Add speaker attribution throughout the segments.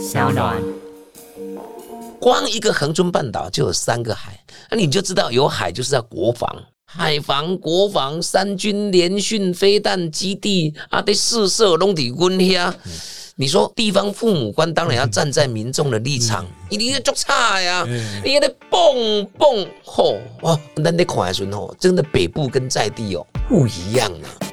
Speaker 1: 小暖。
Speaker 2: 光一个恒春半岛就有三个海，那你就知道有海就是要国防，海防、国防、三军联训、飞弹基地啊，对四射拢伫阮遐。你说地方父母官当然要站在民众的立场，一定要做差呀，你也得蹦蹦吼哦，咱得看时候吼，真的北部跟在地哦不一样啊。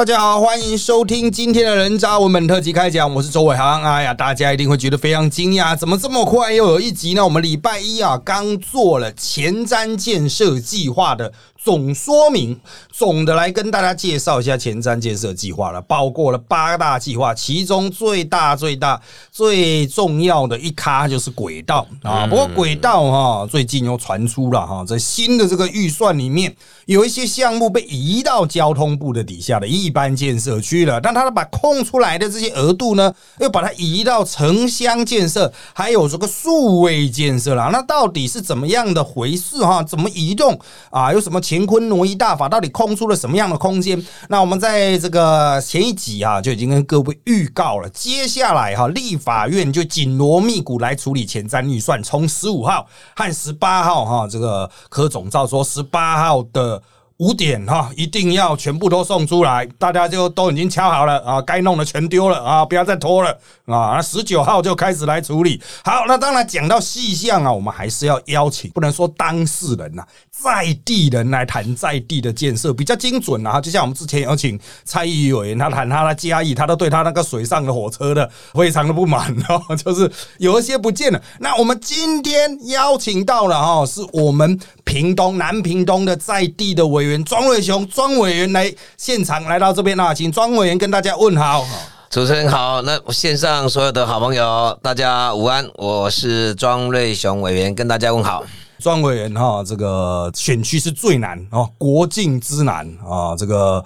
Speaker 3: 大家好，欢迎收听今天的人渣文本特辑开讲，我是周伟航。哎呀，大家一定会觉得非常惊讶，怎么这么快又有一集呢？我们礼拜一啊，刚做了前瞻建设计划的。总说明，总的来跟大家介绍一下前瞻建设计划了，包括了八大计划，其中最大、最大、最重要的一咖就是轨道啊。不过轨道哈，最近又传出了哈，在新的这个预算里面，有一些项目被移到交通部的底下的一般建设区了，但他把空出来的这些额度呢，又把它移到城乡建设，还有这个数位建设了。那到底是怎么样的回事哈？怎么移动啊？有什么？乾坤挪移大法到底空出了什么样的空间？那我们在这个前一集啊，就已经跟各位预告了。接下来哈，立法院就紧锣密鼓来处理前瞻预算，从十五号和十八号哈，这个柯总召说十八号的。五点哈，一定要全部都送出来，大家就都已经敲好了啊，该弄的全丢了啊，不要再拖了啊。那十九号就开始来处理。好，那当然讲到细项啊，我们还是要邀请，不能说当事人呐，在地人来谈在地的建设比较精准啊。就像我们之前有请蔡议员，他谈他的嘉义，他都对他那个水上的火车的非常的不满 哦，就是有一些不见了。那我们今天邀请到了哈，是我们屏东南屏东的在地的委员。庄瑞雄，庄委员来现场来到这边啊，请庄委员跟大家问好。
Speaker 2: 主持人好，那线上所有的好朋友，大家午安，我是庄瑞雄委员，跟大家问好。
Speaker 3: 庄委员哈，这个选区是最难哦，国境之难啊，这个。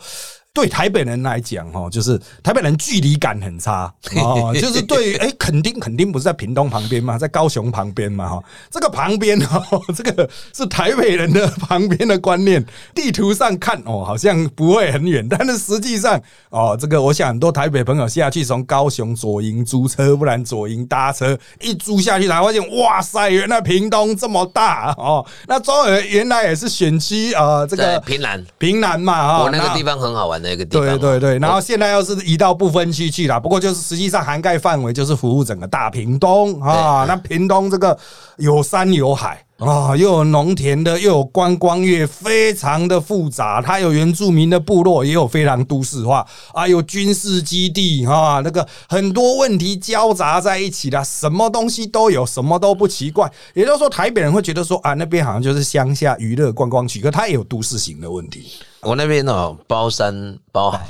Speaker 3: 对台北人来讲，哈，就是台北人距离感很差 哦，就是对于哎，肯定肯定不是在屏东旁边嘛，在高雄旁边嘛，哈，这个旁边哦，这个是台北人的旁边的观念。地图上看哦，好像不会很远，但是实际上哦，这个我想很多台北朋友下去从高雄左营租车，不然左营搭车一租下去才发现，哇塞，原来屏东这么大哦。那庄儿原来也是选区啊，这个
Speaker 2: 平南
Speaker 3: 平南嘛，哈，
Speaker 2: 我那个地方很好玩。那个
Speaker 3: 地方，对对对，然后现在又是移到不分区去了。不过就是实际上涵盖范围就是服务整个大屏东啊。那屏东这个有山有海啊，又有农田的，又有观光业，非常的复杂。它有原住民的部落，也有非常都市化啊，有军事基地啊，那个很多问题交杂在一起的，什么东西都有，什么都不奇怪。也就是说，台北人会觉得说啊，那边好像就是乡下娱乐观光区，可它也有都市型的问题。
Speaker 2: 我那边哦，包山包海。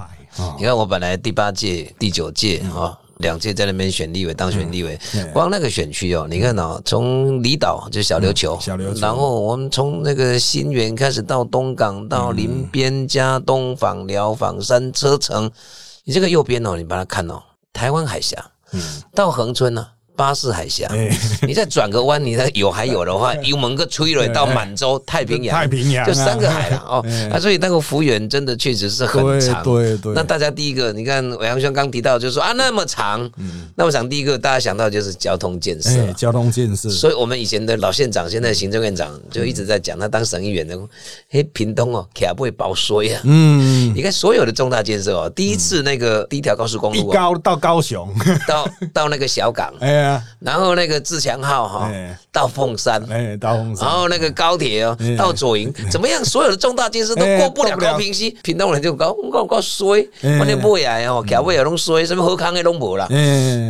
Speaker 2: 你看，我本来第八届、第九届啊，两届在那边选立委，当选立委。光那个选区哦，你看哦，从离岛就小琉球，
Speaker 3: 小琉球，
Speaker 2: 然后我们从那个新园开始到东港，到林边、加东、访寮、访山、车城。你这个右边哦，你把它看哦，台湾海峡，嗯，到恒春呢。巴士海峡，你再转个弯，你再有还有的话，油门个吹了到满洲太平洋，
Speaker 3: 太平洋
Speaker 2: 就三个海了 哦。啊，所以那个幅员真的确实是很长。
Speaker 3: 对对。
Speaker 2: 那大家第一个，你看伟阳兄刚提到，就是说啊，那么长，那我想，第一个大家想到就是交通建设，
Speaker 3: 交通建设。
Speaker 2: 所以我们以前的老县长，现在行政院长就一直在讲，他当省议员的，嘿，屏东哦，卡不会包衰啊。嗯。你看所有的重大建设哦，第一次那个第一条高速公路，
Speaker 3: 高到高雄，
Speaker 2: 到到那个小港。哎。然后那个自强号哈到凤山，
Speaker 3: 哎到凤山，
Speaker 2: 然后那个高铁哦到左营，怎么样？所有的重大建设都过不了高平溪，屏东人就搞搞搞衰，完全不来哦，桥尾也拢衰，什么河康也弄无了。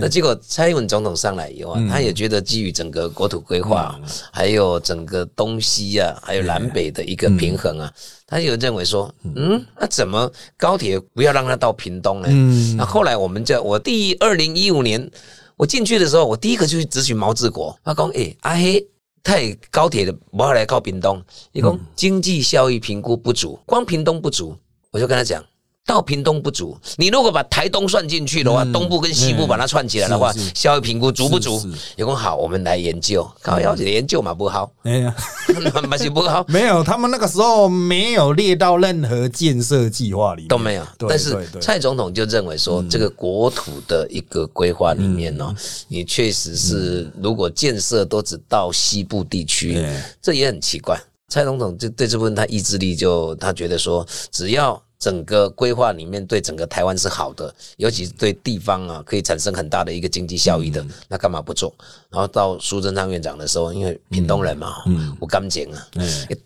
Speaker 2: 那结果蔡英文总统上来以后啊，他也觉得基于整个国土规划，还有整个东西啊，还有南北的一个平衡啊，他就认为说，嗯，那怎么高铁不要让它到屏东呢？那后来我们就我第二零一五年。我进去的时候，我第一个就去咨询毛志国，他讲：“诶，阿黑太高铁的不要来靠屏东，你讲经济效益评估不足，光屏东不足。”我就跟他讲：“到屏东不足，你如果把台东算进去的话，东部跟西部把它串起来的话，效益评估足不足？有功好，我们来研究，搞要紧研究嘛不好，哎呀，那是不好。
Speaker 3: 没有，他们那个时候没有列到任何建设计划里，
Speaker 2: 都没有。但是蔡总统就认为说，这个国土的一个规划里面呢，你确实是如果建设都只到西部地区，这也很奇怪。蔡总统就对这部分他意志力就他觉得说，只要。整个规划里面对整个台湾是好的，尤其是对地方啊可以产生很大的一个经济效益的，那干嘛不做？然后到苏贞昌院长的时候，因为屏东人嘛，我干净啊，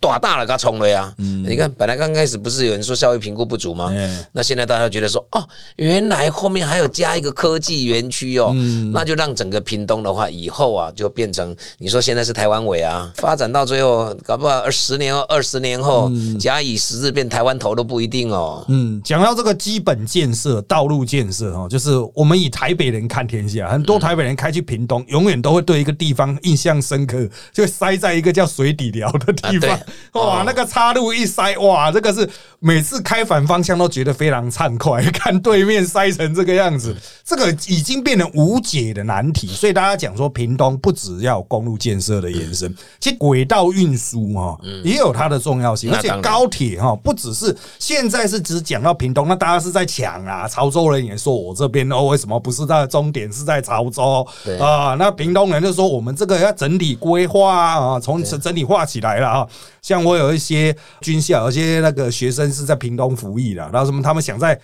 Speaker 2: 大大了他冲了呀。你看，本来刚开始不是有人说效益评估不足吗？那现在大家觉得说，哦，原来后面还有加一个科技园区哦，那就让整个屏东的话，以后啊就变成你说现在是台湾尾啊，发展到最后，搞不好十年后、二十年后，假以时日变台湾头都不一定哦。
Speaker 3: 嗯，讲到这个基本建设、道路建设哈，就是我们以台北人看天下，很多台北人开去屏东，永远都会对一个地方印象深刻，就塞在一个叫水底寮的地方。哇，那个岔路一塞，哇，这个是每次开反方向都觉得非常畅快。看对面塞成这个样子，这个已经变成无解的难题。所以大家讲说，屏东不只要公路建设的延伸，其实轨道运输哈也有它的重要性，而且高铁哈不只是现在是。只讲到屏东，那大家是在抢啊！潮州人也说我这边哦，为什么不是它的终点是在潮州？啊，那屏东人就说我们这个要整体规划啊，从整体化起来了啊。像我有一些军校，有些那个学生是在屏东服役的，然后什么他们想在。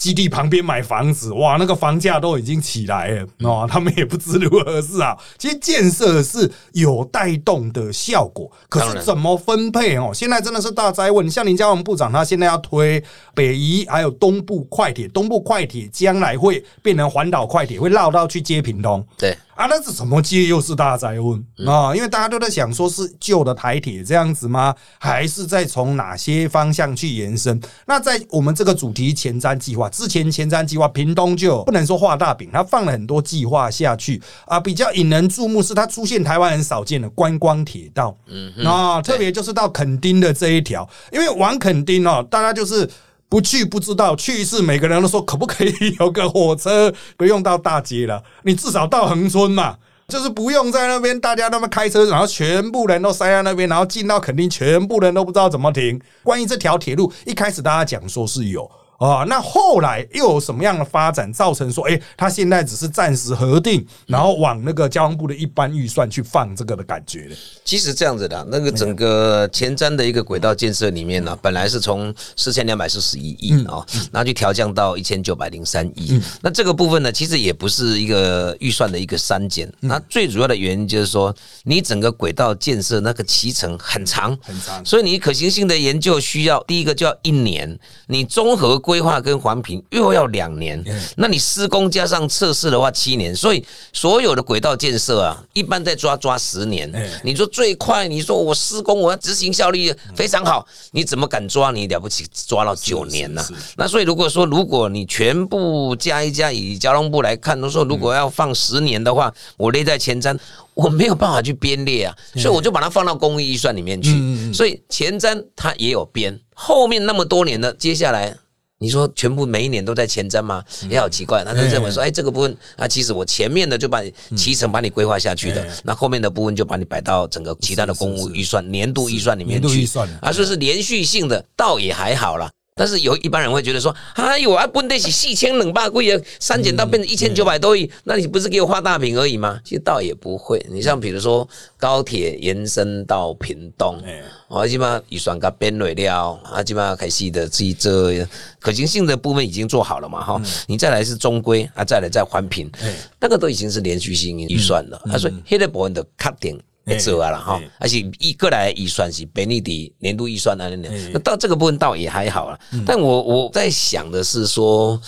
Speaker 3: 基地旁边买房子，哇，那个房价都已经起来了，哦，他们也不知如何是啊。其实建设是有带动的效果，可是怎么分配哦？现在真的是大灾问。像林佳龙部长，他现在要推北移，还有东部快铁，东部快铁将来会变成环岛快铁，会绕道去接屏东。
Speaker 2: 对。
Speaker 3: 啊，那是什么接又是大灾问啊！因为大家都在想，说是旧的台铁这样子吗？还是在从哪些方向去延伸？那在我们这个主题前瞻计划之前，前瞻计划屏东就不能说画大饼，它放了很多计划下去啊。比较引人注目是它出现台湾很少见的观光铁道，嗯，啊，特别就是到垦丁的这一条，因为往垦丁哦，大家就是。不去不知道，去一次每个人都说可不可以有个火车，不用到大街了，你至少到横村嘛，就是不用在那边大家那么开车，然后全部人都塞在那边，然后进到肯定全部人都不知道怎么停。关于这条铁路，一开始大家讲说是有。啊，那后来又有什么样的发展，造成说，哎，他现在只是暂时核定，然后往那个交通部的一般预算去放这个的感觉呢？
Speaker 2: 其实这样子的，那个整个前瞻的一个轨道建设里面呢，本来是从四千两百四十一亿啊，然后去调降到一千九百零三亿。那这个部分呢，其实也不是一个预算的一个删减。那最主要的原因就是说，你整个轨道建设那个期程很长
Speaker 3: 很长，
Speaker 2: 所以你可行性的研究需要第一个就要一年，你综合。规划跟环评又要两年，那你施工加上测试的话七年，所以所有的轨道建设啊，一般在抓抓十年。你说最快，你说我施工我要执行效率非常好，你怎么敢抓？你了不起抓到九年呢？那所以如果说如果你全部加一加，以交通部来看，都说如果要放十年的话，我列在前瞻，我没有办法去编列啊，所以我就把它放到公益预算里面去。所以前瞻它也有编，后面那么多年的接下来。你说全部每一年都在前瞻吗？也好奇怪。他就认为说，哎，这个部分啊，其实我前面的就把提成把你规划下去的，那后面的部分就把你摆到整个其他的公务预算、年度预算里面去，啊，说是连续性的，倒也还好了。但是有一般人会觉得说，哎呦啊，不得起四千冷霸贵啊，删减到变成一千九百多亿，那你不是给我画大饼而已吗？其实倒也不会。你像比如说高铁延伸到屏东，我起码预算给编累了，啊，起码开始的这这可行性的部分已经做好了嘛，哈，你再来是中规啊，再来再环评，那个都已经是连续性预算了。他说，黑的部分的卡点。做啊了哈，而且一个来预算是本利的年度预算啊，那到这个部分倒也还好了。但我我在想的是说，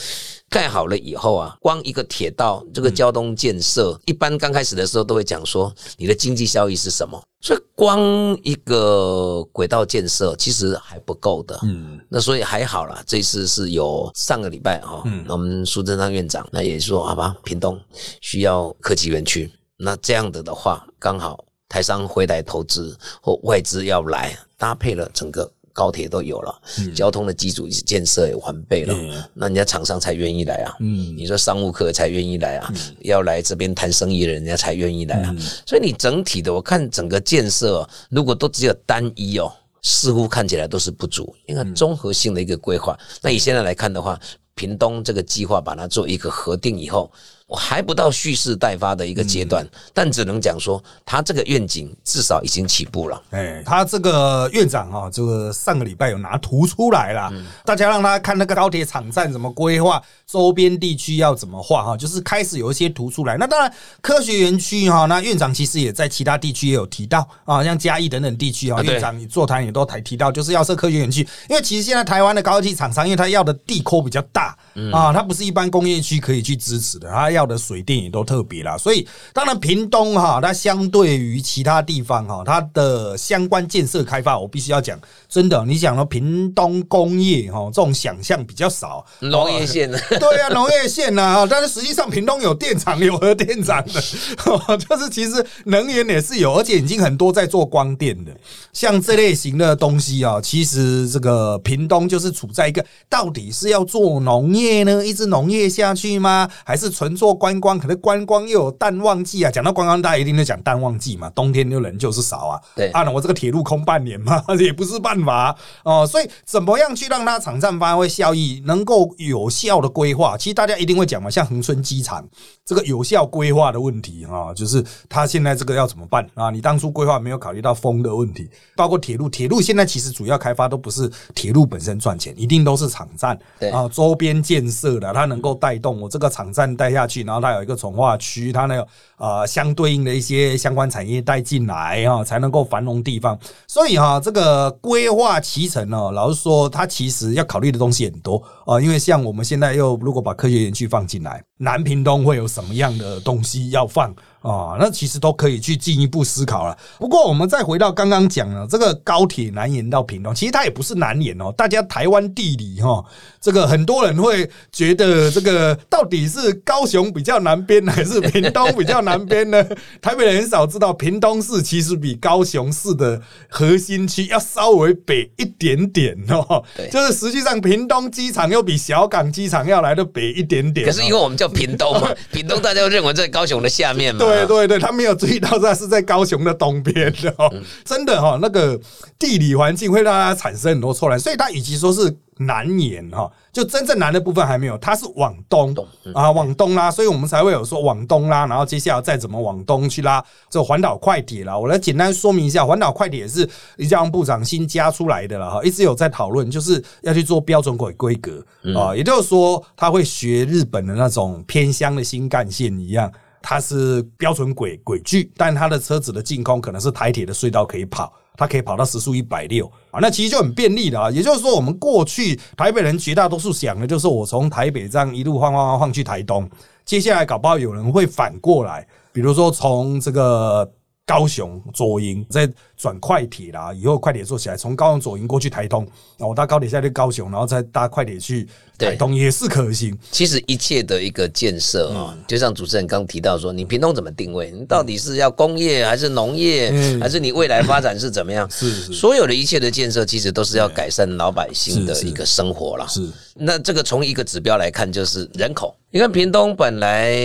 Speaker 2: 盖好了以后啊，光一个铁道这个交通建设，一般刚开始的时候都会讲说你的经济效益是什么，所以光一个轨道建设其实还不够的。嗯，那所以还好了，这次是有上个礼拜哈，我们苏贞昌院长那也说好吧，屏东需要科技园区，那这样子的话刚好。台商回来投资或外资要来，搭配了整个高铁都有了，交通的基础建设也完备了，那人家厂商才愿意来啊。嗯，你说商务客才愿意来啊，要来这边谈生意的人家才愿意来啊。所以你整体的，我看整个建设，如果都只有单一哦，似乎看起来都是不足。因为综合性的一个规划，那以现在来看的话，屏东这个计划把它做一个核定以后。我还不到蓄势待发的一个阶段，但只能讲说，他这个愿景至少已经起步了。
Speaker 3: 哎，他这个院长啊，这个上个礼拜有拿图出来了，大家让他看那个高铁场站怎么规划，周边地区要怎么画哈，就是开始有一些图出来。那当然，科学园区哈，那院长其实也在其他地区也有提到啊，像嘉义等等地区啊，院长你座谈也都提提到，就是要设科学园区，因为其实现在台湾的高科技厂商，因为他要的地抠比较大啊，他不是一般工业区可以去支持的，他要。的水电也都特别啦，所以当然屏东哈，它相对于其他地方哈，它的相关建设开发，我必须要讲，真的，你讲到屏东工业哈，这种想象比较少，
Speaker 2: 农业县
Speaker 3: 呢？对啊，农业县呐，但是实际上屏东有电厂，有核电厂的，就是其实能源也是有，而且已经很多在做光电的，像这类型的东西啊，其实这个屏东就是处在一个到底是要做农业呢，一直农业下去吗？还是纯做？观光可是观光又有淡旺季啊，讲到观光，大家一定都讲淡旺季嘛。冬天就人就是少啊。
Speaker 2: 对，
Speaker 3: 啊，我这个铁路空半年嘛，也不是办法哦。所以怎么样去让它场站发挥效益，能够有效的规划？其实大家一定会讲嘛，像恒春机场这个有效规划的问题啊，就是它现在这个要怎么办啊？你当初规划没有考虑到风的问题，包括铁路，铁路现在其实主要开发都不是铁路本身赚钱，一定都是场站啊，周边建设的，它能够带动我这个场站带下去。然后它有一个从化区，它那个呃相对应的一些相关产业带进来哈，才能够繁荣地方。所以哈，这个规划脐橙呢，老实说，它其实要考虑的东西很多啊。因为像我们现在又如果把科学园区放进来，南屏东会有什么样的东西要放？啊，那其实都可以去进一步思考了。不过我们再回到刚刚讲了，这个高铁南延到屏东，其实它也不是南延哦。大家台湾地理哈，这个很多人会觉得这个到底是高雄比较南边还是屏东比较南边呢？台北人很少知道，屏东市其实比高雄市的核心区要稍微北一点点哦。就是实际上屏东机场又比小港机场要来的北一点点。
Speaker 2: 可是因为我们叫屏东嘛，屏东大家都认为在高雄的下面嘛。
Speaker 3: 对对对对，他没有注意到他是在高雄的东边的哦，真的哈，那个地理环境会让它产生很多错乱，所以他与其说是南延哈，就真正南的部分还没有，它是往东啊，往东拉，所以我们才会有说往东拉，然后接下来再怎么往东去拉这环岛快铁啦。我来简单说明一下，环岛快铁是李家宏部长新加出来的了哈，一直有在讨论，就是要去做标准轨规格啊，也就是说他会学日本的那种偏乡的新干线一样。它是标准轨轨距，但它的车子的净空可能是台铁的隧道可以跑，它可以跑到时速一百六啊，那其实就很便利的啊。也就是说，我们过去台北人绝大多数想的就是我从台北这样一路晃晃晃晃去台东，接下来搞不好有人会反过来，比如说从这个高雄左营在。转快铁啦，以后快铁做起来，从高雄左营过去台东，我搭高铁下去高雄，然后再搭快铁去台东也是可行。
Speaker 2: 其实一切的一个建设啊，就像主持人刚提到说，你屏东怎么定位？你到底是要工业还是农业，还是你未来发展是怎么样？
Speaker 3: 是
Speaker 2: 所有的一切的建设，其实都是要改善老百姓的一个生活了。
Speaker 3: 是
Speaker 2: 那这个从一个指标来看，就是人口。你看屏东本来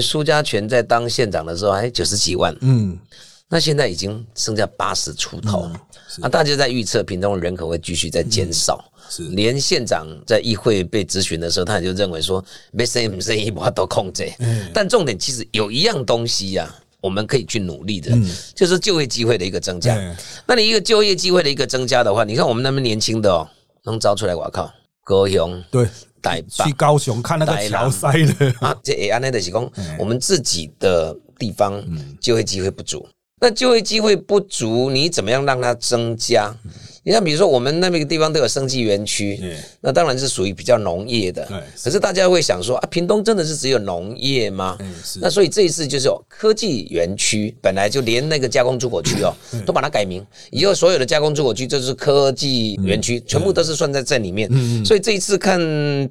Speaker 2: 苏家全在当县长的时候还九十几万，嗯。那现在已经剩下八十出头，啊，大家在预测屏东人口会继续在减少，
Speaker 3: 是。
Speaker 2: 连县长在议会被质询的时候，他也就认为说没生意生意我都控制，但重点其实有一样东西呀，我们可以去努力的，就是就业机会的一个增加。那你一个就业机会的一个增加的话，你看我们那么年轻的哦，能招出来，我靠，高雄
Speaker 3: 对，去高雄看那个桥塞的。
Speaker 2: 啊，这也安内的是讲我们自己的地方就业机会不足。那就业机会不足，你怎么样让它增加？你像，比如说我们那边个地方都有生技园区，那当然是属于比较农业的。可是大家会想说啊，屏东真的是只有农业吗？那所以这一次就是科技园区，本来就连那个加工出口区哦，都把它改名，以后所有的加工出口区就是科技园区，全部都是算在这里面。所以这一次看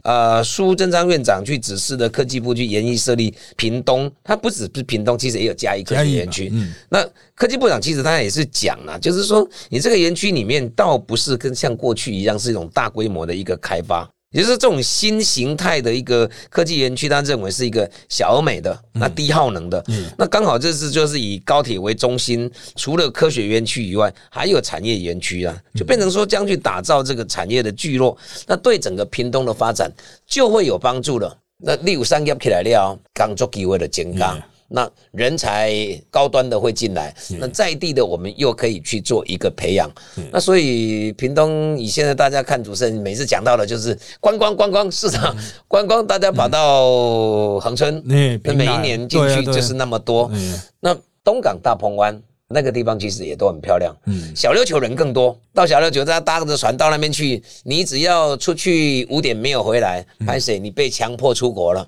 Speaker 2: 呃苏贞昌院长去指示的科技部去研议设立屏东，它不只是屏东，其实也有嘉义科技园区。那科技部长其实他也是讲了，就是说你这个园区里面到倒不是跟像过去一样是一种大规模的一个开发。也就是这种新形态的一个科技园区，他认为是一个小而美的、那低耗能的，嗯那刚好这次就是以高铁为中心，除了科学园区以外，还有产业园区啊，就变成说将去打造这个产业的聚落，那对整个屏东的发展就会有帮助了。那例如商业起来了，工作机会的增加。那人才高端的会进来，那在地的我们又可以去做一个培养。那所以屏东以现在大家看主持人每次讲到的就是观光观光市场观光，大家跑到恒春，那每一年进去就是那么多。那东港大鹏湾。那个地方其实也都很漂亮，嗯，小琉球人更多。到小琉球，再搭着船到那边去，你只要出去五点没有回来，拍谁？你被强迫出国了，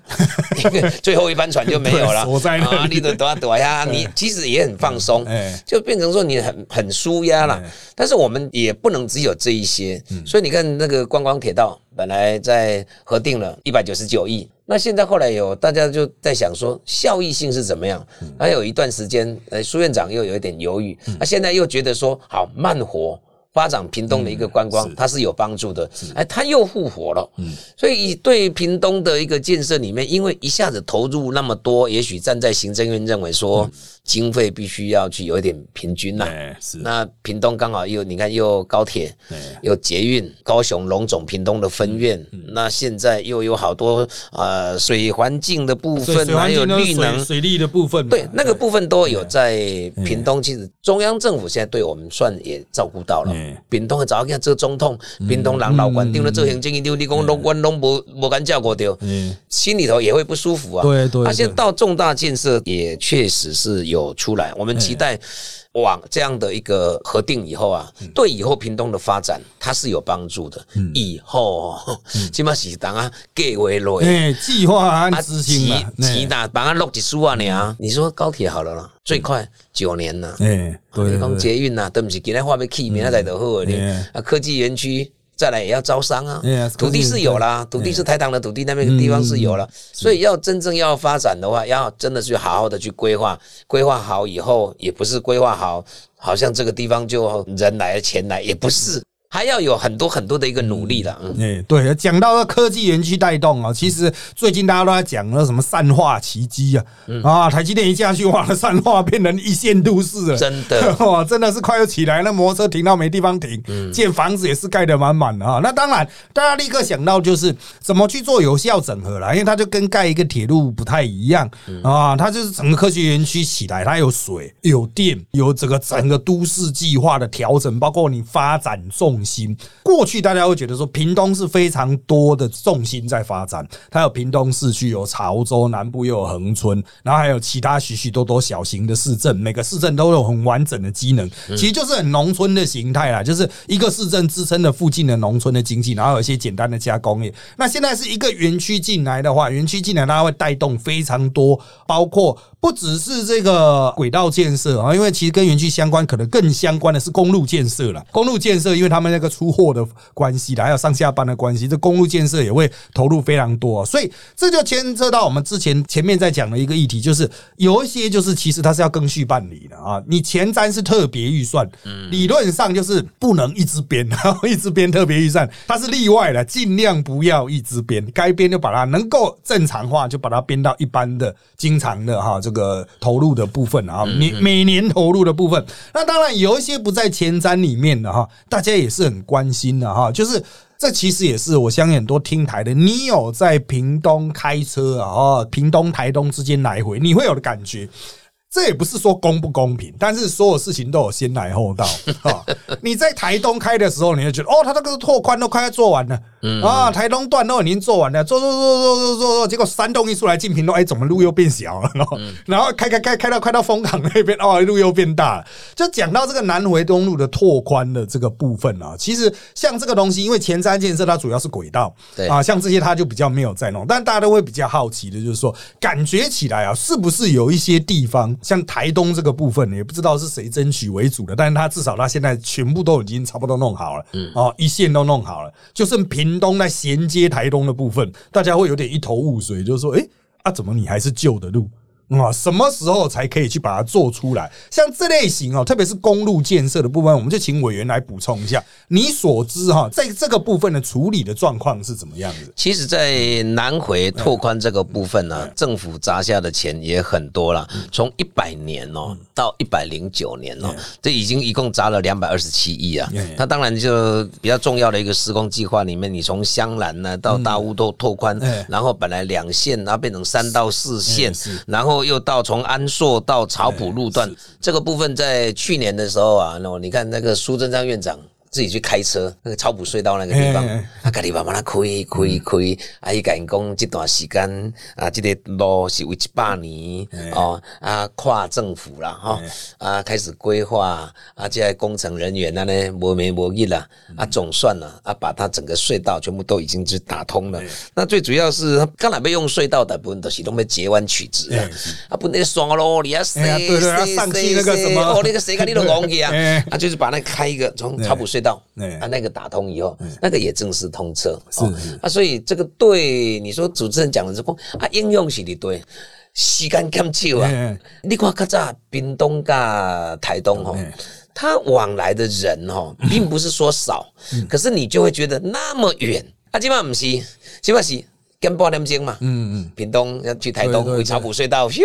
Speaker 2: 最后一班船就没有了。
Speaker 3: 啊，
Speaker 2: 你得躲躲呀，你其实也很放松，就变成说你很很舒压了。但是我们也不能只有这一些，所以你看那个观光铁道。本来在核定了一百九十九亿，那现在后来有大家就在想说效益性是怎么样？还有一段时间，呃，苏院长又有一点犹豫，那现在又觉得说好慢活。发展屏东的一个观光，它是有帮助的。哎，它又复活了。嗯，所以对屏东的一个建设里面，因为一下子投入那么多，也许站在行政院认为说经费必须要去有一点平均呐。是。那屏东刚好又你看又高铁，又捷运，高雄龙总屏东的分院，那现在又有好多呃水环境的部分，还有绿能、
Speaker 3: 水利的部分。
Speaker 2: 对，那个部分都有在屏东。其实中央政府现在对我们算也照顾到了。屏东的早看这总统，屏东人老官丢了这行政，丢你讲拢官拢无无敢叫过丢，心里头也会不舒服啊。
Speaker 3: 对对，
Speaker 2: 他现在到重大建设也确实是有出来，我们期待往这样的一个核定以后啊，对以后屏东的发展它是有帮助的。以后起码是当啊计划落，
Speaker 3: 计划啊执行
Speaker 2: 嘛，急大帮他落几书啊你啊，你说高铁好了啦。最快九年呐，哎，对，讲捷运呐，对不起，今天话被起，明天再得好。啊，科技园区再来也要招商啊，土地是有啦，土地是台糖的土地，那边地方是有了，所以要真正要发展的话，要真的去好好的去规划，规划好以后，也不是规划好，好像这个地方就人来钱来，也不是。还要有很多很多的一个努力的，
Speaker 3: 嗯，对，讲到科技园区带动啊，其实最近大家都在讲那什么散化奇迹啊，啊，台积电一下去哇，散化变成一线都市了，
Speaker 2: 真的。
Speaker 3: 哇，真的是快要起来，那摩托车停到没地方停，建房子也是盖得满满的啊。那当然，大家立刻想到就是怎么去做有效整合了，因为它就跟盖一个铁路不太一样啊，它就是整个科学园区起来，它有水、有电、有这个整个都市计划的调整，包括你发展重。心过去大家会觉得说屏东是非常多的重心在发展，它有屏东市区，有潮州南部，又有恒春，然后还有其他许许多多小型的市镇，每个市镇都有很完整的机能，其实就是很农村的形态啦，就是一个市镇支撑的附近的农村的经济，然后有一些简单的加工业。那现在是一个园区进来的话，园区进来它会带动非常多，包括。不只是这个轨道建设啊，因为其实跟园区相关，可能更相关的是公路建设了。公路建设，因为他们那个出货的关系，还有上下班的关系，这公路建设也会投入非常多。所以这就牵涉到我们之前前面在讲的一个议题，就是有一些就是其实它是要更续办理的啊。你前瞻是特别预算，理论上就是不能一直编，然后一直编特别预算，它是例外的，尽量不要一直编，该编就把它能够正常化，就把它编到一般的、经常的哈这个。个投入的部分啊，每每年投入的部分，那当然有一些不在前瞻里面的哈，大家也是很关心的哈。就是这其实也是我相信很多听台的，你有在屏东开车啊，屏东台东之间来回，你会有的感觉。这也不是说公不公平，但是所有事情都有先来后到啊。你在台东开的时候，你就觉得哦，他这个拓宽都快要做完了。啊，台东段都已经做完了，做做做做做做做，结果山东一出来进平东，哎，怎么路又变小了？然后开开开开到开到丰港那边，哦，路又变大了。就讲到这个南回东路的拓宽的这个部分啊，其实像这个东西，因为前瞻建设它主要是轨道，
Speaker 2: 对
Speaker 3: 啊，像这些它就比较没有在弄，但大家都会比较好奇的，就是说，感觉起来啊，是不是有一些地方，像台东这个部分，也不知道是谁争取为主的，但是它至少它现在全部都已经差不多弄好了，嗯，哦，一线都弄好了，就剩平。东在衔接台东的部分，大家会有点一头雾水，就是说，哎啊，怎么你还是旧的路？啊，什么时候才可以去把它做出来？像这类型哦，特别是公路建设的部分，我们就请委员来补充一下。你所知哈，在这个部分的处理的状况是怎么样子？
Speaker 2: 其实，在南回拓宽这个部分呢，政府砸下的钱也很多了。从一百年哦到一百零九年哦，这已经一共砸了两百二十七亿啊。那当然就比较重要的一个施工计划里面，你从香兰呢到大乌都拓宽，然后本来两线，然后变成三到四线，然后。又到从安硕到草埔路段这个部分，在去年的时候啊，那你看那个苏贞昌院长。自己去开车，那个草埔隧道那个地方，啊，家己慢慢来开开开，啊，伊讲讲这段时间啊，这个路是为一百年哦，啊，跨政府啦，哈，啊，开始规划，啊，这些工程人员呢，呢，无眠无日啦，啊，总算了，啊，把它整个隧道全部都已经是打通了。那最主要是，刚才被用隧道的部分都是都被截弯曲直啊，啊，不那双咯，你要谁
Speaker 3: 谁谁那个什么，
Speaker 2: 哦，那个谁跟你都忘记啊，啊，就是把那开一个从草埔隧。隧道，啊，那个打通以后，那个也正式通车，
Speaker 3: 是
Speaker 2: 啊，所以这个对你说主持人讲的是讲啊，应用是的对，时间减少啊。你看，较早屏东跟台东哈，它往来的人哈，并不是说少，可是你就会觉得那么远啊，基本上不是，今晚是。跟半点钟嘛，嗯嗯，屏东要去台东，回草埔隧道，
Speaker 3: 咻，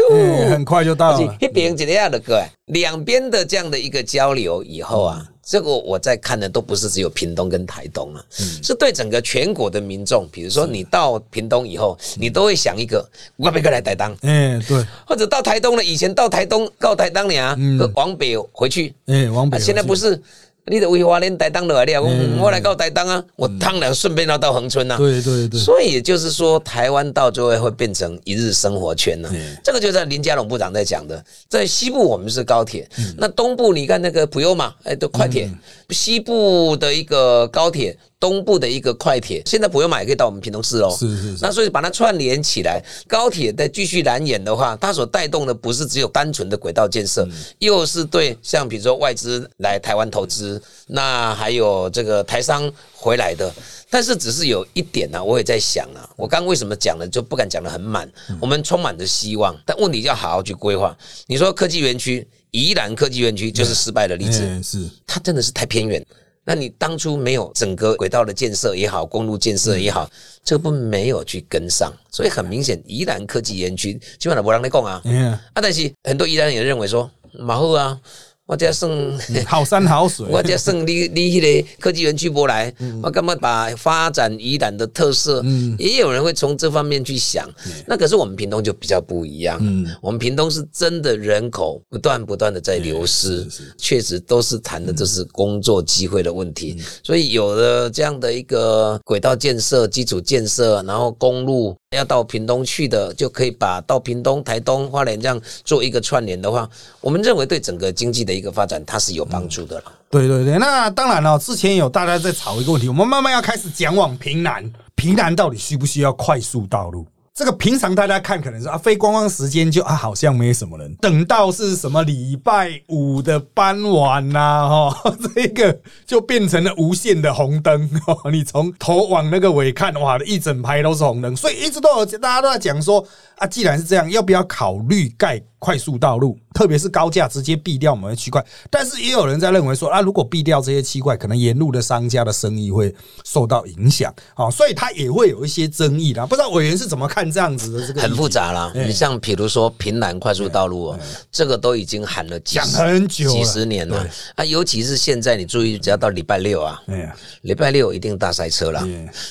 Speaker 3: 很快就到了。
Speaker 2: 一边这样的歌，两边的这样的一个交流以后啊，这个我在看的都不是只有屏东跟台东啊，是对整个全国的民众。比如说你到屏东以后，你都会想一个，我别过来台东？
Speaker 3: 嗯，对。
Speaker 2: 或者到台东了，以前到台东到台东呢，往北回去，
Speaker 3: 嗯，往北。
Speaker 2: 现在不是。你的威华连台当来了，我我来告台当啊！我当然顺便要到恒春呐。
Speaker 3: 对对对。
Speaker 2: 所以也就是说，台湾到最后会变成一日生活圈呢。这个就在林佳龙部长在讲的，在西部我们是高铁，那东部你看那个普悠玛，哎，都快铁。西部的一个高铁。东部的一个快铁，现在不用买，可以到我们屏东市哦。
Speaker 3: 是是。
Speaker 2: 那所以把它串联起来，高铁再继续燃演的话，它所带动的不是只有单纯的轨道建设，又是对像比如说外资来台湾投资，那还有这个台商回来的。但是只是有一点呢，我也在想啊，我刚为什么讲了就不敢讲的很满？我们充满着希望，但问题要好好去规划。你说科技园区，宜兰科技园区就是失败的例子，
Speaker 3: 是
Speaker 2: 它真的是太偏远。那你当初没有整个轨道的建设也好，公路建设也好，这个不没有去跟上，所以很明显，宜兰科技园区基本上不让你供啊。啊，但是很多宜兰人也认为说，马后啊。我只算
Speaker 3: 好山好水，
Speaker 2: 我只算你你迄个科技园区过来，我干嘛把发展宜兰的特色？也有人会从这方面去想。那可是我们屏东就比较不一样，嗯我们屏东是真的人口不断不断的在流失，确实都是谈的这是工作机会的问题。所以有了这样的一个轨道建设、基础建设，然后公路。要到屏东去的，就可以把到屏东、台东、花莲这样做一个串联的话，我们认为对整个经济的一个发展，它是有帮助的了。
Speaker 3: 对对对，那当然了，之前有大家在吵一个问题，我们慢慢要开始讲往平南，平南到底需不需要快速道路？这个平常大家看可能是啊，非观光时间就啊，好像没什么人。等到是什么礼拜五的傍晚呐，哈，这个就变成了无限的红灯。你从头往那个尾看，哇，一整排都是红灯，所以一直都有大家都在讲说啊，既然是这样，要不要考虑盖？快速道路，特别是高架直接避掉某些区块，但是也有人在认为说啊，如果避掉这些区块，可能沿路的商家的生意会受到影响，啊，所以它也会有一些争议啦。不知道委员是怎么看这样子的这个？
Speaker 2: 很复杂啦。你像比如说平南快速道路，这个都已经喊了
Speaker 3: 讲很久
Speaker 2: 几十年了啊，尤其是现在你注意，只要到礼拜六啊，礼拜六一定大塞车了，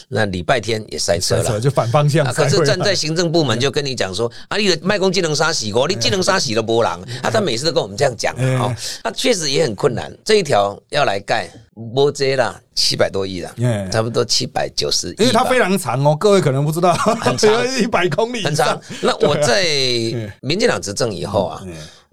Speaker 2: 那礼拜天也塞车了，
Speaker 3: 就反方向。
Speaker 2: 可是站在行政部门就跟你讲说啊，你的卖工技能杀洗过，你技能。沙喜的波浪啊，他每次都跟我们这样讲哦，那确实也很困难。这一条要来盖，波这啦，七百多亿了，差不多七百九十，
Speaker 3: 因为它非常长哦，各位可能不知道，
Speaker 2: 很长，
Speaker 3: 一百公里，
Speaker 2: 很长。那我在民进党执政以后啊，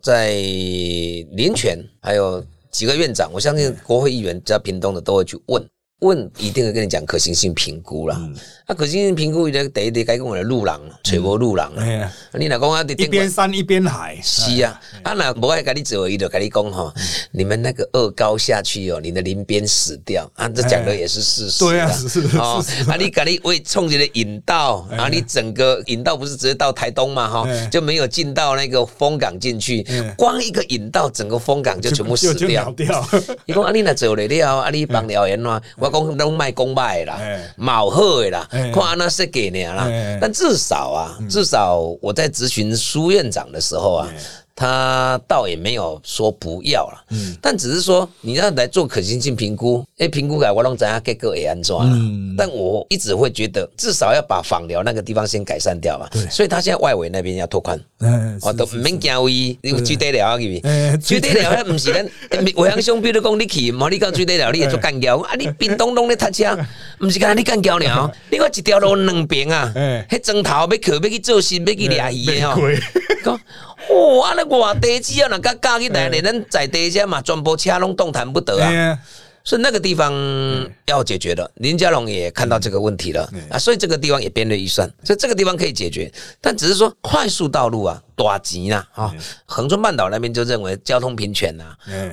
Speaker 2: 在林权还有几个院长，我相信国会议员在屏东的都会去问。问一定会跟你讲可行性评估啦。啊，可行性评估，第一得该讲的路人，找无路人啊。你若讲啊，
Speaker 3: 一边山一边海，
Speaker 2: 是啊。啊，那无爱跟你走，伊就跟你讲哈，你们那个二高下去哦，你的林边死掉啊，这讲的也是事实。
Speaker 3: 对啊。啊，
Speaker 2: 你跟你为冲起的引道啊，你整个引道不是直接到台东嘛哈，就没有进到那个风港进去，光一个引道，整个风港就全部死掉。伊讲啊，你那走了了，啊，你帮了言话，我讲拢卖公卖啦，冇好的啦。看那是给你啦，但至少啊，至少我在咨询苏院长的时候啊。他倒也没有说不要了，嗯，但只是说你要来做可行性评估，哎，评估改我弄怎样给个会安装嗯，但我一直会觉得，至少要把访疗那个地方先改善掉嘛，对，所以他现在外围那边要拓宽，嗯，我都唔免惊伊，你最低了啊，去，最低了，那唔是咱，我向兄比如讲你去，冇你讲最低了，你也做 干胶啊，你冰冻冻的他车，唔是干你干胶了，你看一条路两边啊，迄砖头要去要去做新，要去掠鱼的吼，讲。哇！那外地基啊，那个加起来，咱在地下嘛，全部车拢动弹不得啊。所以那个地方要解决的，林佳龙也看到这个问题了啊，所以这个地方也编了预算，所以这个地方可以解决，但只是说快速道路啊，大钱啊，啊，恒春半岛那边就认为交通平权呐，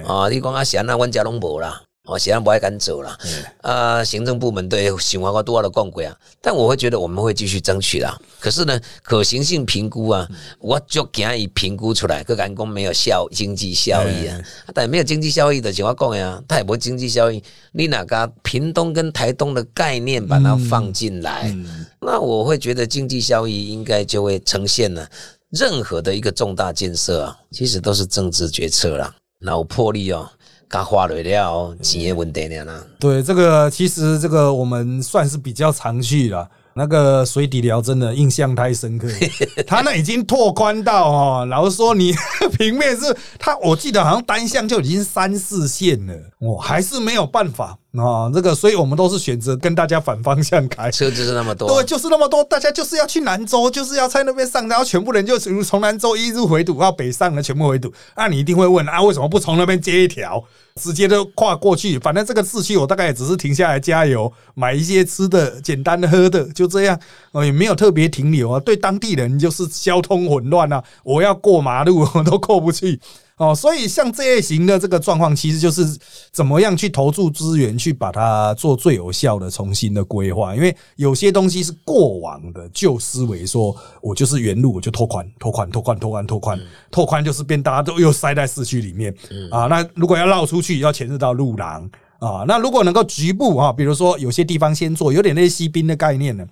Speaker 2: 啊，你讲啊，闲啊，阮家拢无啦。哦，显然不爱敢走了。啊，行政部门对喜欢花多的共轨啊，但我会觉得我们会继续争取啦。可是呢，可行性评估啊，我就给他以评估出来，各干工没有效经济效益啊。但没有经济效益的情况讲呀，它也不经济效益。你哪个屏东跟台东的概念把它放进来，那我会觉得经济效益应该就会呈现了。任何的一个重大建设啊，其实都是政治决策啦，脑魄力哦。他花了了钱的问题呢？
Speaker 3: 对，这个其实这个我们算是比较常去了。那个水底疗真的印象太深刻，他那已经拓宽到哦，老实说，你 平面是他，我记得好像单向就已经三四线了，我还是没有办法啊。这个，所以我们都是选择跟大家反方向开，
Speaker 2: 车就是那么多，
Speaker 3: 对，就是那么多，大家就是要去南州，就是要在那边上，然后全部人就从从南州一路回堵到北上的全部回堵。那你一定会问啊，为什么不从那边接一条？直接都跨过去，反正这个市区我大概也只是停下来加油，买一些吃的、简单的喝的，就这样，哦，也没有特别停留啊。对当地人就是交通混乱啊，我要过马路我都过不去。哦，所以像这类型的这个状况，其实就是怎么样去投注资源，去把它做最有效的重新的规划。因为有些东西是过往的旧思维，说我就是原路，我就拓宽、拓宽、拓宽、拓宽、拓宽、拓宽，就是变大家都又塞在市区里面啊。那如果要绕出去，要牵涉到路廊啊。那如果能够局部啊，比如说有些地方先做，有点类西滨的概念呢。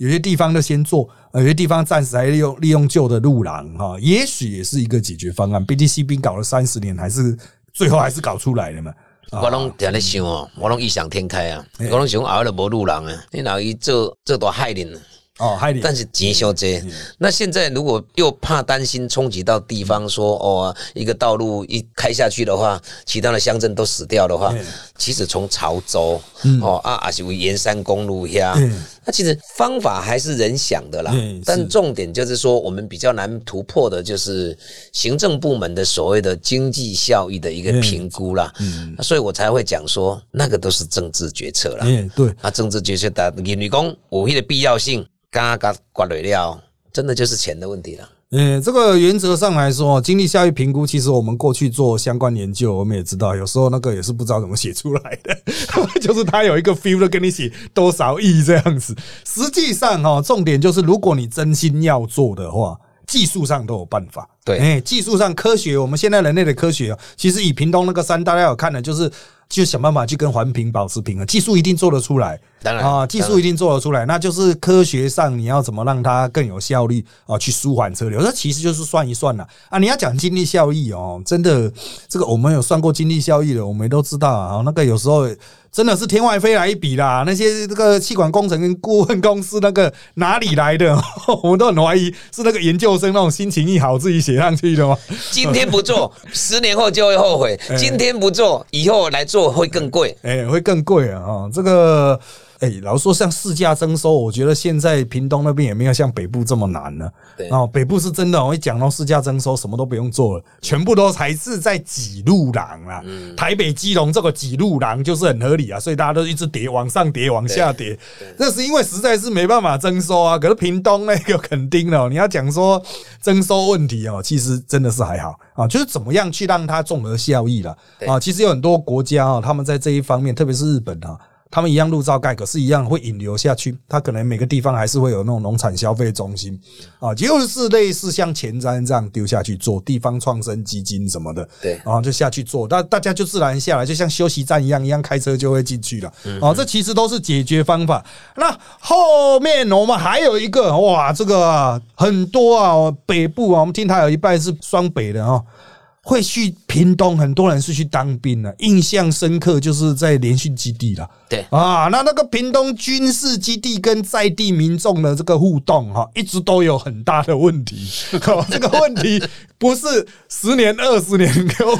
Speaker 3: 有些地方都先做，有些地方暂时还利用利用旧的路廊哈，也许也是一个解决方案。B T C 兵搞了三十年，还是最后还是搞出来了嘛？
Speaker 2: 我拢在咧想哦，我拢异想天开啊，我拢想后了无路廊啊，你哪一做做多害人？哦，但是钱小这，那现在如果又怕担心冲击到地方，说哦，一个道路一开下去的话，其他的乡镇都死掉的话，其实从潮州哦啊，还是为沿山公路呀，那其实方法还是人想的啦。但重点就是说，我们比较难突破的就是行政部门的所谓的经济效益的一个评估啦。嗯，所以我才会讲说，那个都是政治决策啦。
Speaker 3: 嗯，对，
Speaker 2: 啊，政治决策的女工武力的必要性。刚刚刮雷料，真的就是钱的问题了。
Speaker 3: 嗯，这个原则上来说，经济效益评估，其实我们过去做相关研究，我们也知道，有时候那个也是不知道怎么写出来的，就是他有一个 feel 跟你写多少亿这样子。实际上哈，重点就是如果你真心要做的话，技术上都有办法。
Speaker 2: 对，哎，
Speaker 3: 技术上科学，我们现在人类的科学啊，其实以屏东那个山，大家有看的，就是。就想办法去跟环评保持平衡，技术一定做得出来，
Speaker 2: 当然啊，
Speaker 3: 技术一定做得出来，那就是科学上你要怎么让它更有效率啊，去舒缓车流，那其实就是算一算了啊。你要讲经济效益哦，真的，这个我们有算过经济效益的，我们都知道啊，那个有时候。真的是天外飞来一笔啦！那些这个气管工程跟顾问公司那个哪里来的？我们都很怀疑是那个研究生那种心情一好自己写上去的吗？
Speaker 2: 今天不做，十年后就会后悔；今天不做，以后来做会更贵。
Speaker 3: 哎，会更贵啊！这个。哎，老实说，像市价征收，我觉得现在屏东那边也没有像北部这么难了。哦，北部是真的，我一讲到市价征收，什么都不用做了，全部都还是在挤路廊啊。台北基隆这个挤路廊就是很合理啊，所以大家都一直跌，往上跌，往下跌。那是因为实在是没办法征收啊。可是屏东那个肯定了，你要讲说征收问题哦，其实真的是还好啊，就是怎么样去让它综合效益了啊。其实有很多国家啊，他们在这一方面，特别是日本啊。他们一样路照盖，可是，一样会引流下去。它可能每个地方还是会有那种农产消费中心啊，就是类似像前瞻这样丢下去做地方创生基金什么的，
Speaker 2: 对，
Speaker 3: 然后就下去做，那大家就自然下来，就像休息站一样，一样开车就会进去了。哦，这其实都是解决方法。那后面我们还有一个哇，这个很多啊，北部啊，我们听他有一半是双北的啊。会去屏东，很多人是去当兵的，印象深刻就是在联训基地了。
Speaker 2: 对
Speaker 3: 啊，那那个屏东军事基地跟在地民众的这个互动哈，一直都有很大的问题。这个问题不是十年、二十年、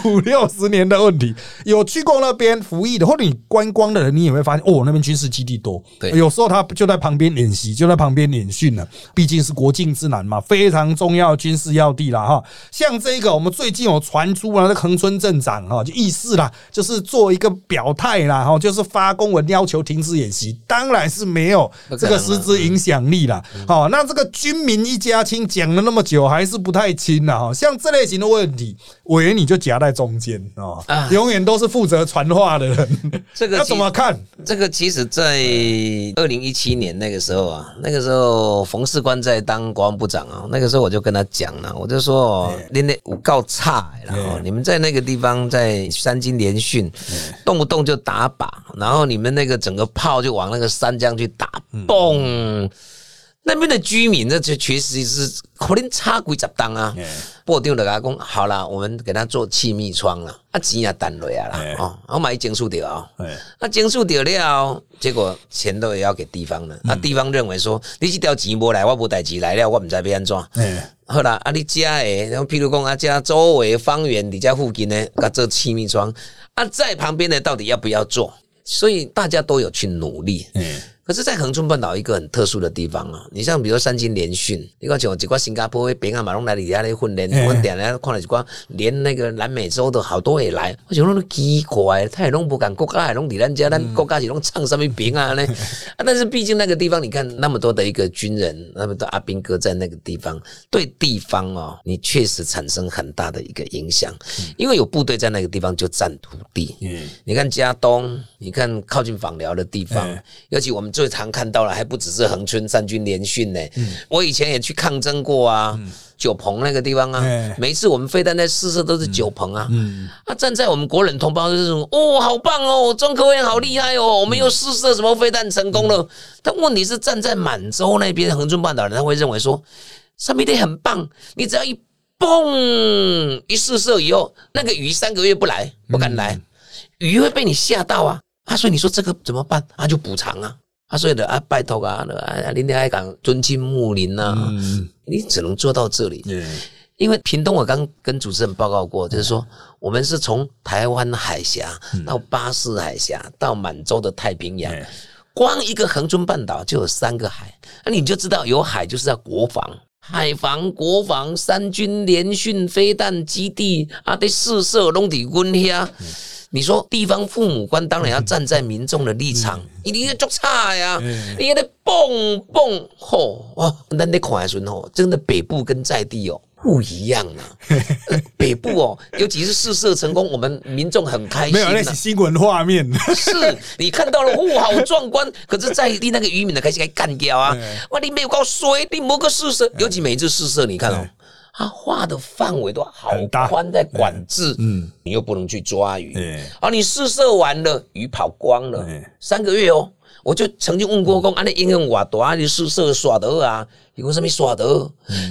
Speaker 3: 五六十年的问题。有去过那边服役的，或者你观光的人，你也会发现哦，那边军事基地多。
Speaker 2: 对，
Speaker 3: 有时候他就在旁边演习，就在旁边演训了。毕竟是国境之南嘛，非常重要军事要地了哈。像这个，我们最近有传出啊，那恒村镇长哈，就议事啦，就是做一个表态啦，哈，就是发公文。要求停止演习，当然是没有这个实质影响力了。好，那这个军民一家亲讲了那么久，还是不太亲了。哈，像这类型的问题，委员你就夹在中间啊，永远都是负责传话的人。
Speaker 2: 这个
Speaker 3: 要怎么看？
Speaker 2: 这个其实，在二零一七年那个时候啊，那个时候冯世官在当国防部长啊，那个时候我就跟他讲了，我就说，你那武告差，然后你们在那个地方在三军联训，动不动就打靶，然后你们。那个整个炮就往那个山江去打，嘣！那边的居民那就确实是可能差几十档啊。部长就讲，好了，我们给他做气密窗了，啊钱也单落啊啦，哦，我买经数掉啊，那经数掉了，结果钱都也要给地方了。那地方认为说，你这条钱无来，我无带钱来了，我唔知要安怎。好啦，啊你家诶，然后譬如讲啊家周围方圆，你家附近呢，啊做气密窗，啊在旁边的到底要不要做？所以大家都有去努力。嗯可是，在恒春半岛一个很特殊的地方啊，你像比如说三军联训，你看像几个新加坡、北岸马龙来底下来训练，我点来看了几块，连那个南美洲的好多也来，我觉得都奇怪，他也弄不敢国家还拢底咱家，咱国家是拢唱什么兵啊呢？啊，但是毕竟那个地方，你看那么多的一个军人，那么多阿兵哥在那个地方，对地方哦，你确实产生很大的一个影响，因为有部队在那个地方就占土地。嗯，你看加东，你看靠近访寮的地方，尤其我们。最常看到了，还不只是恒春三军联训呢。我以前也去抗争过啊，九鹏那个地方啊，每次我们飞弹在试射都是九鹏啊。啊，站在我们国人同胞就是说，哦，好棒哦，中科院好厉害哦，我们又试射什么飞弹成功了。但问题是站在满洲那边恒春半岛人，他会认为说，上面的很棒，你只要一嘣一试射以后，那个鱼三个月不来，不敢来，鱼会被你吓到啊。啊，所以你说这个怎么办？啊，就补偿啊。啊，所以的啊，拜托啊，啊，林天爱讲尊敬睦邻呐，你只能做到这里。因为屏东我刚跟主持人报告过，就是说我们是从台湾海峡到巴士海峡到满洲的太平洋，光一个恒春半岛就有三个海，那你就知道有海就是要国防、海防、国防、三军联训、飞弹基地啊，得四射拢底温遐。你说地方父母官当然要站在民众的立场，一定要做差呀！你也得蹦蹦吼哦，那你看的时候，真的北部跟在地哦不一样啊。北部哦，尤其是试射成功，我们民众很开心。没
Speaker 3: 有那是新闻画面，
Speaker 2: 是你看到了，哇，好壮观！可是在地那个渔民的开心该干掉啊！哇，你没有搞水，你摸个试射，尤其每一次试射，你看哦。他画的范围都好宽，在管制，嗯，你又不能去抓鱼，啊，你试射完了，鱼跑光了，三个月哦，我就曾经问过公，啊，那应用我多啊，你试射耍得啊，有什么耍的？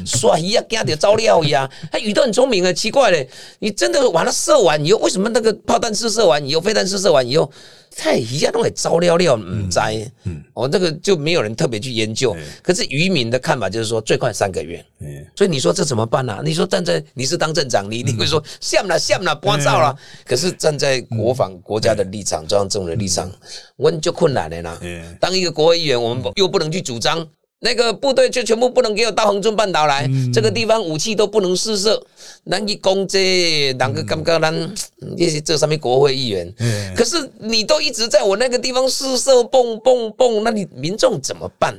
Speaker 2: 耍鱼啊，惊着招料呀！他鱼都很聪明啊，奇怪嘞，你真的完了射完以后，为什么那个炮弹试射完以后，飞弹试射完以后？太鱼家都会招料料，唔摘，哦，这个就没有人特别去研究。可是渔民的看法就是说，最快三个月。嗯所以你说这怎么办呢？你说站在你是当镇长，你你会说像了像了，不照了。可是站在国防国家的立场，中央政府的立场，我就困难了啦。当一个国会议员，我们又不能去主张。那个部队就全部不能给我到恒春半岛来，这个地方武器都不能试射，难以攻击。两个刚刚咱这些这上面国会议员，可是你都一直在我那个地方试射，蹦蹦蹦，那你民众怎么办？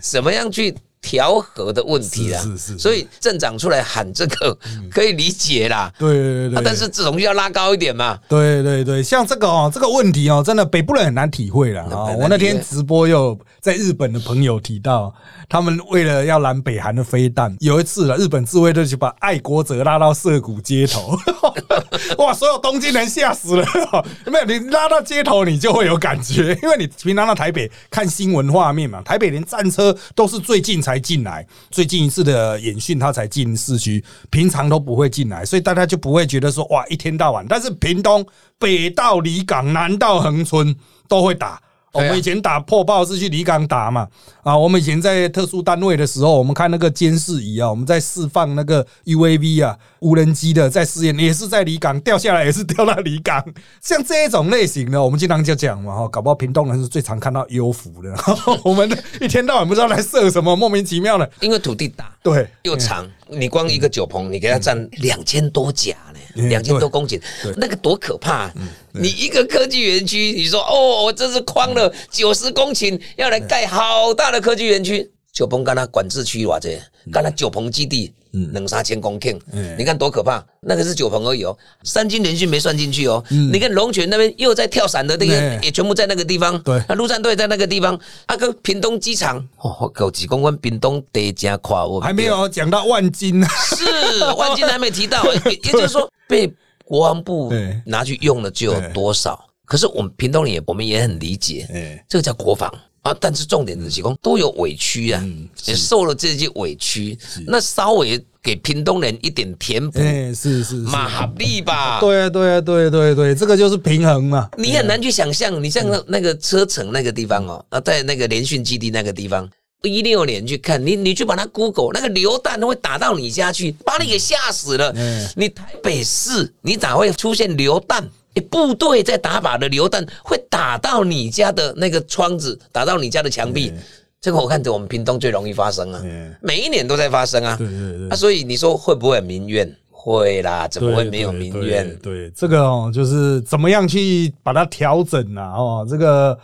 Speaker 2: 怎么样去？调和的问题啦，是是，所以镇长出来喊这个可以理解啦，
Speaker 3: 对对对，
Speaker 2: 但是总需要拉高一点嘛，
Speaker 3: 对对对，像这个哦，这个问题哦，真的北部人很难体会了啊。我那天直播又在日本的朋友提到，他们为了要拦北韩的飞弹，有一次了，日本自卫队就把爱国者拉到涩谷街头，哇，所有东京人吓死了，没有你拉到街头，你就会有感觉，因为你平常到台北看新闻画面嘛，台北连战车都是最近。才才进来，最近一次的演训他才进市区，平常都不会进来，所以大家就不会觉得说哇一天到晚。但是屏东北到离港，南到恒春都会打。我们以前打破报是去离港打嘛？啊，我们以前在特殊单位的时候，我们看那个监视仪啊，我们在释放那个 UAV 啊，无人机的在试验，也是在离港 掉下来，也是掉到离港。像这种类型的，我们经常就讲嘛，哈，搞不好屏东人是最常看到优浮的。我们一天到晚不知道来射什么，莫名其妙的，
Speaker 2: 因为土地大，
Speaker 3: 对，
Speaker 2: 又长，你光一个酒棚，你给他占两千多甲呢。两千多公顷，那个多可怕！你一个科技园区，你说哦，我这是框了九十公顷，要来盖好大的科技园区。酒棚干他管制区哇，这干他酒棚基地，两三千公顷，你看多可怕！那个是九棚而已哦，三金连续没算进去哦。你看龙泉那边又在跳伞的那个，也全部在那个地方。
Speaker 3: 对，
Speaker 2: 那陆战队在那个地方。那个屏东机场，哦，够几公分？屏东得加夸我，
Speaker 3: 还没有讲到万金呢。
Speaker 2: 是万金还没提到，也就是说被国防部拿去用了就有多少？可是我们屏东也，我们也很理解，这个叫国防。啊！但是重点的提供都有委屈啊，也受了这些委屈，那稍微给屏东人一点填补，
Speaker 3: 是是
Speaker 2: 马哈利吧？
Speaker 3: 对啊，对啊，对对对，这个就是平衡嘛。
Speaker 2: 你很难去想象，你像那个车城那个地方哦，啊，在那个联训基地那个地方，一六年去看你，你去把它 Google，那个榴弹会打到你家去，把你给吓死了。你台北市，你咋会出现榴弹？部队在打靶的榴弹会打到你家的那个窗子，打到你家的墙壁，这个我看着我们屏东最容易发生啊，每一年都在发生啊。
Speaker 3: 对对对。
Speaker 2: 啊，所以你说会不会民怨？会啦，怎么会没有民怨？
Speaker 3: 对，这个哦，就是怎么样去把它调整啊？哦，这个。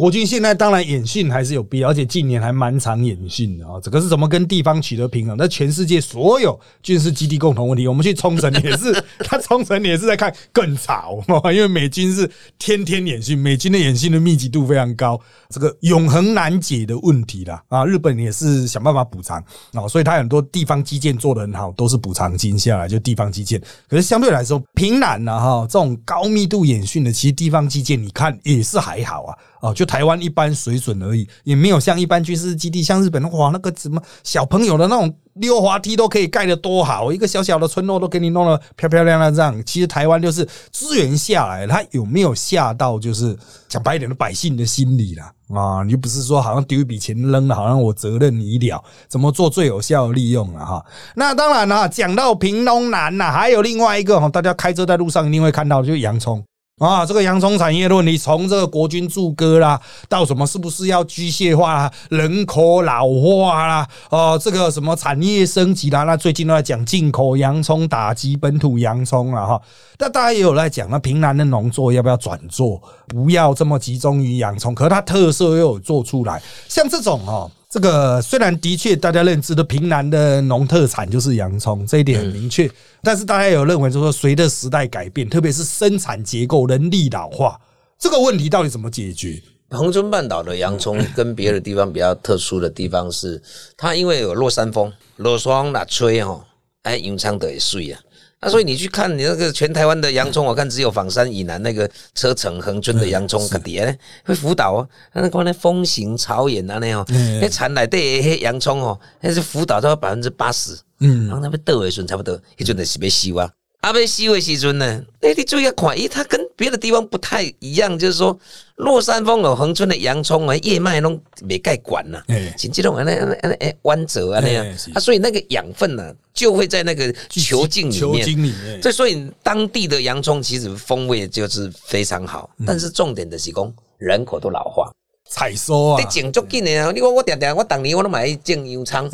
Speaker 3: 国军现在当然演训还是有必要，而且近年还蛮常演训的啊。这个是怎么跟地方取得平衡？那全世界所有军事基地共同问题，我们去冲绳也是，他冲绳也是在看更吵，因为美军是天天演训，美军的演训的密集度非常高，这个永恒难解的问题啦啊。日本也是想办法补偿啊，所以他很多地方基建做得很好，都是补偿金下来就地方基建。可是相对来说，平壤呢哈，这种高密度演训的，其实地方基建你看也是还好啊。哦，就台湾一般水准而已，也没有像一般军事基地，像日本哇，那个什么小朋友的那种溜滑梯都可以盖得多好，一个小小的村落都给你弄得漂漂亮亮这样。其实台湾就是资源下来，它有没有下到就是讲白一点的百姓的心里啦？啊，你就不是说好像丢一笔钱扔了，好像我责任已了，怎么做最有效的利用了哈？那当然啦，讲到平东南呐，还有另外一个哈，大家开车在路上一定会看到，就是洋葱。啊，这个洋葱产业论，你，从这个国军驻歌啦，到什么是不是要机械化啦、人口老化啦，哦，这个什么产业升级啦，那最近都在讲进口洋葱打击本土洋葱了哈。那大家也有在讲，那平南的农作要不要转做，不要这么集中于洋葱？可是它特色又有做出来，像这种哦。这个虽然的确大家认知的平南的农特产就是洋葱，这一点很明确。但是大家有认为，就是说随着时代改变，特别是生产结构、人力老化，这个问题到底怎么解决？
Speaker 2: 恒春半岛的洋葱跟别的地方比较特殊的地方是，它因为有落山风、落霜、那吹哈，哎，洋葱的也碎啊。啊，所以你去看你那个全台湾的洋葱，我看只有仿山以南那个车城恒春的洋葱，可跌呢会辅导哦。那光那风行草原啊那样，那产来对那洋葱哦，那是辅导到百分之八十。嗯，然后那边豆的时候差不多，一阵的是被收啊。阿贝西维西尊呢，哎，你注意看，咦，它跟别的地方不太一样，就是说，落山风有恒春的洋葱啊，叶脉拢没盖管呐，紧接着那那那哎弯折啊那样啊，所以那个养分呢就会在那个球茎里面。球
Speaker 3: 茎里面。
Speaker 2: 这所以当地的洋葱其实风味就是非常好，但是重点的是讲人口都老化，
Speaker 3: 采收啊，
Speaker 2: 你种足紧的啊！你讲我常常我当年我都买种洋葱。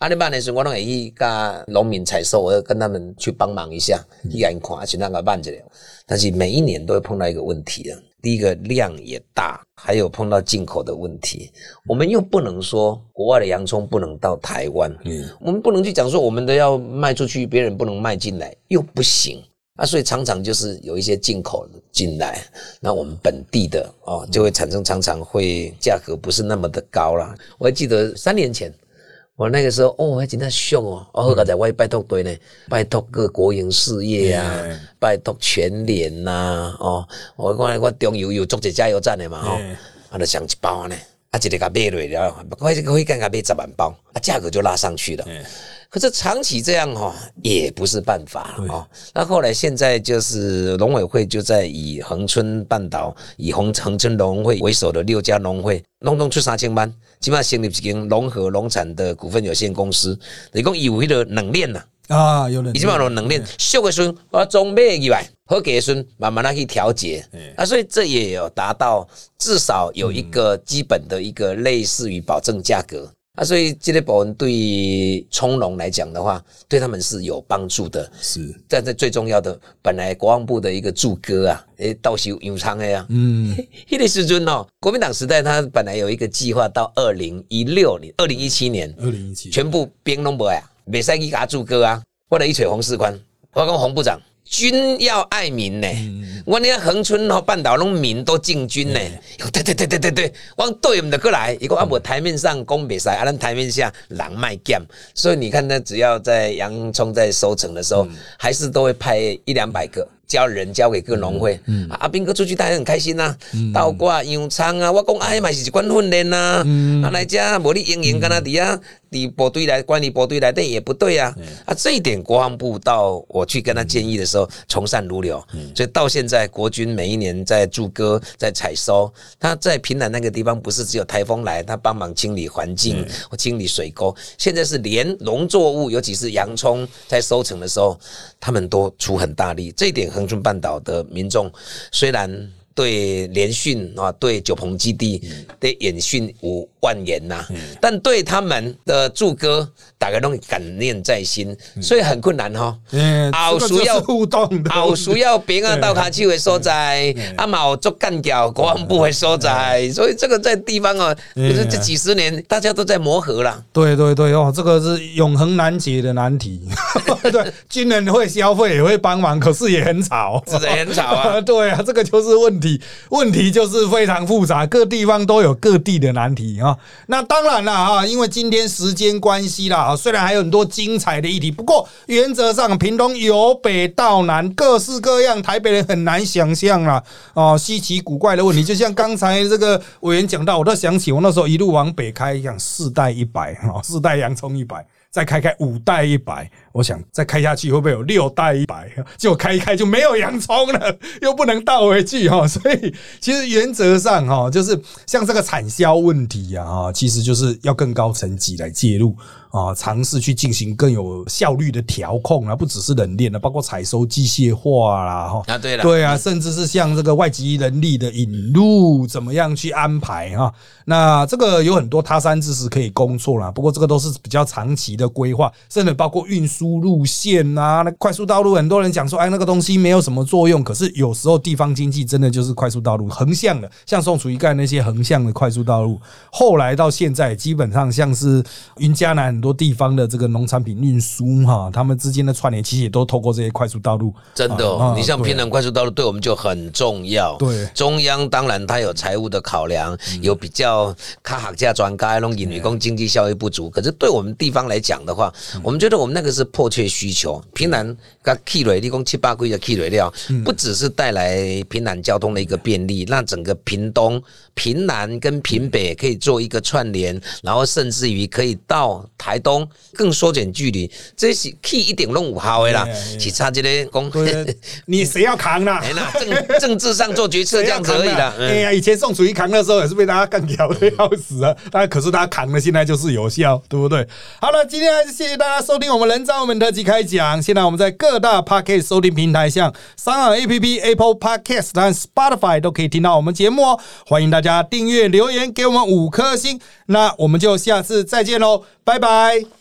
Speaker 2: 阿里办的时候，我拢会去甲农民采收，我要跟他们去帮忙一下，去眼看去那个办着了。但是每一年都会碰到一个问题啊，第一个量也大，还有碰到进口的问题。我们又不能说国外的洋葱不能到台湾，嗯，我们不能去讲说我们的要卖出去，别人不能卖进来，又不行啊。所以常常就是有一些进口进来，那我们本地的哦，就会产生常常会价格不是那么的高了。我还记得三年前。我那个时候哦，还真的凶哦！我刚才我拜托对呢，拜托各国营事业啊，拜托全联呐，哦，我讲我中油有做者加油站的嘛，哦，啊，就上一包呢，啊，一个甲买落了，快可以干甲买十万包，啊，价格就拉上去了。可是长期这样哈，也不是办法哦。那后来现在就是农委会就在以恒春半岛、以恒恒春农会为首的六家农会，弄弄出三千万，起码成立一间融合农产的股份有限公司，一共有迄个冷链呐
Speaker 3: 啊，有
Speaker 2: 冷，起码有冷链，熟的孙我中买以外，好给的孙慢慢的去调节。啊，所以这也有达到至少有一个基本的一个类似于保证价格。啊，所以这类保温对从农来讲的话，对他们是有帮助的。
Speaker 3: 是，
Speaker 2: 但是最重要的，本来国防部的一个驻歌啊，诶，到时有仓的呀。嗯，迄个时阵哦，国民党时代他本来有一个计划，到二零一六年、二零一七年，
Speaker 3: 二零一七。
Speaker 2: 全部兵拢无呀，未使去甲驻歌啊，或者一锤红士官，我讲洪部长。军要爱民呢，我那恒春和半岛农民都进军呢。对对对对对对，往对唔得过来。一个啊，我台面上攻比赛，啊，咱台面下狼卖剑。所以你看，呢只要在洋葱在收成的时候，还是都会派一两百个。交人交给各农会，阿斌哥出去他也很开心呐，倒挂洋葱啊，我讲哎嘛是一关训练呐，啊来家无你营营跟他底下，你部队来管理部队来但也不对啊，啊这一点国防部到我去跟他建议的时候，从善如流，所以到现在国军每一年在驻歌在采收，他在平南那个地方不是只有台风来，他帮忙清理环境或清理水沟，现在是连农作物，尤其是洋葱在收成的时候，他们都出很大力，这一点很。恒春半岛的民众虽然对联训啊，对九鹏基地的演训无万言呐，但对他们的祝歌，大家都感念在心，所以很困难哈。
Speaker 3: 嗯，好需要互动，
Speaker 2: 好需要别人到卡区的所在，阿毛做干掉国防部的所在，所以这个在地方啊，就是这几十年大家都在磨合了。
Speaker 3: 对对对哦，这个是永恒难解的难题。对，军人会消费也会帮忙，可是也很吵，
Speaker 2: 是很吵啊。
Speaker 3: 对啊，这个就是问题，问题就是非常复杂，各地方都有各地的难题啊。那当然了啊，因为今天时间关系啦啊，虽然还有很多精彩的议题，不过原则上屏东由北到南各式各样，台北人很难想象啊哦，稀奇古怪的问题，就像刚才这个委员讲到，我都想起我那时候一路往北开，讲四代一百哈，四代洋葱一百。再开开五代一百，我想再开下去会不会有六代一百？就开一开就没有洋葱了，又不能倒回去哈。所以其实原则上哈，就是像这个产销问题啊哈，其实就是要更高层级来介入。啊，尝试去进行更有效率的调控啊，不只是冷链了，包括采收机械化啦，哈
Speaker 2: 啊，对了，
Speaker 3: 对啊，甚至是像这个外籍人力的引入，怎么样去安排哈？那这个有很多他山之石可以攻错了，不过这个都是比较长期的规划，甚至包括运输路线啊，那快速道路，很多人讲说，哎，那个东西没有什么作用，可是有时候地方经济真的就是快速道路横向的，像宋楚瑜盖那些横向的快速道路，后来到现在基本上像是云嘉南。很多地方的这个农产品运输哈，他们之间的串联其实也都透过这些快速道路。
Speaker 2: 真的，你像平南快速道路对我们就很重要。
Speaker 3: 对，
Speaker 2: 中央当然它有财务的考量，有比较卡行价专家那种引女工经济效益不足，可是对我们地方来讲的话，我们觉得我们那个是迫切需求。平南跟 K 瑞立功七八规的 K 瑞料，不只是带来平南交通的一个便利，让整个屏东、平南跟平北可以做一个串联，然后甚至于可以到台东更缩减距离，这是 K 一点弄五毫的啦，其他这些公，
Speaker 3: 你谁要扛呢？
Speaker 2: 政政治上做决策这样子而已啦。
Speaker 3: 哎呀，以前宋楚瑜扛的时候也是被大家干掉的要死啊，但可是他扛的现在就是有效，对不对？好了，今天还是谢谢大家收听我们人造我们特辑开讲。现在我们在各大 Podcast 收听平台，像三岸 APP、Apple Podcast 和 Spotify 都可以听到我们节目哦。欢迎大家订阅、留言给我们五颗星。那我们就下次再见喽，拜拜。